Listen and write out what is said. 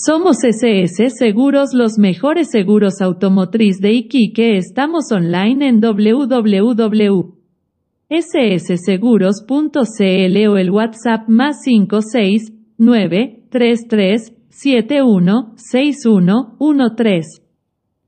Somos SS Seguros, los mejores seguros automotriz de Iquique. Estamos online en www.ssseguros.cl o el WhatsApp más 569 33 6113.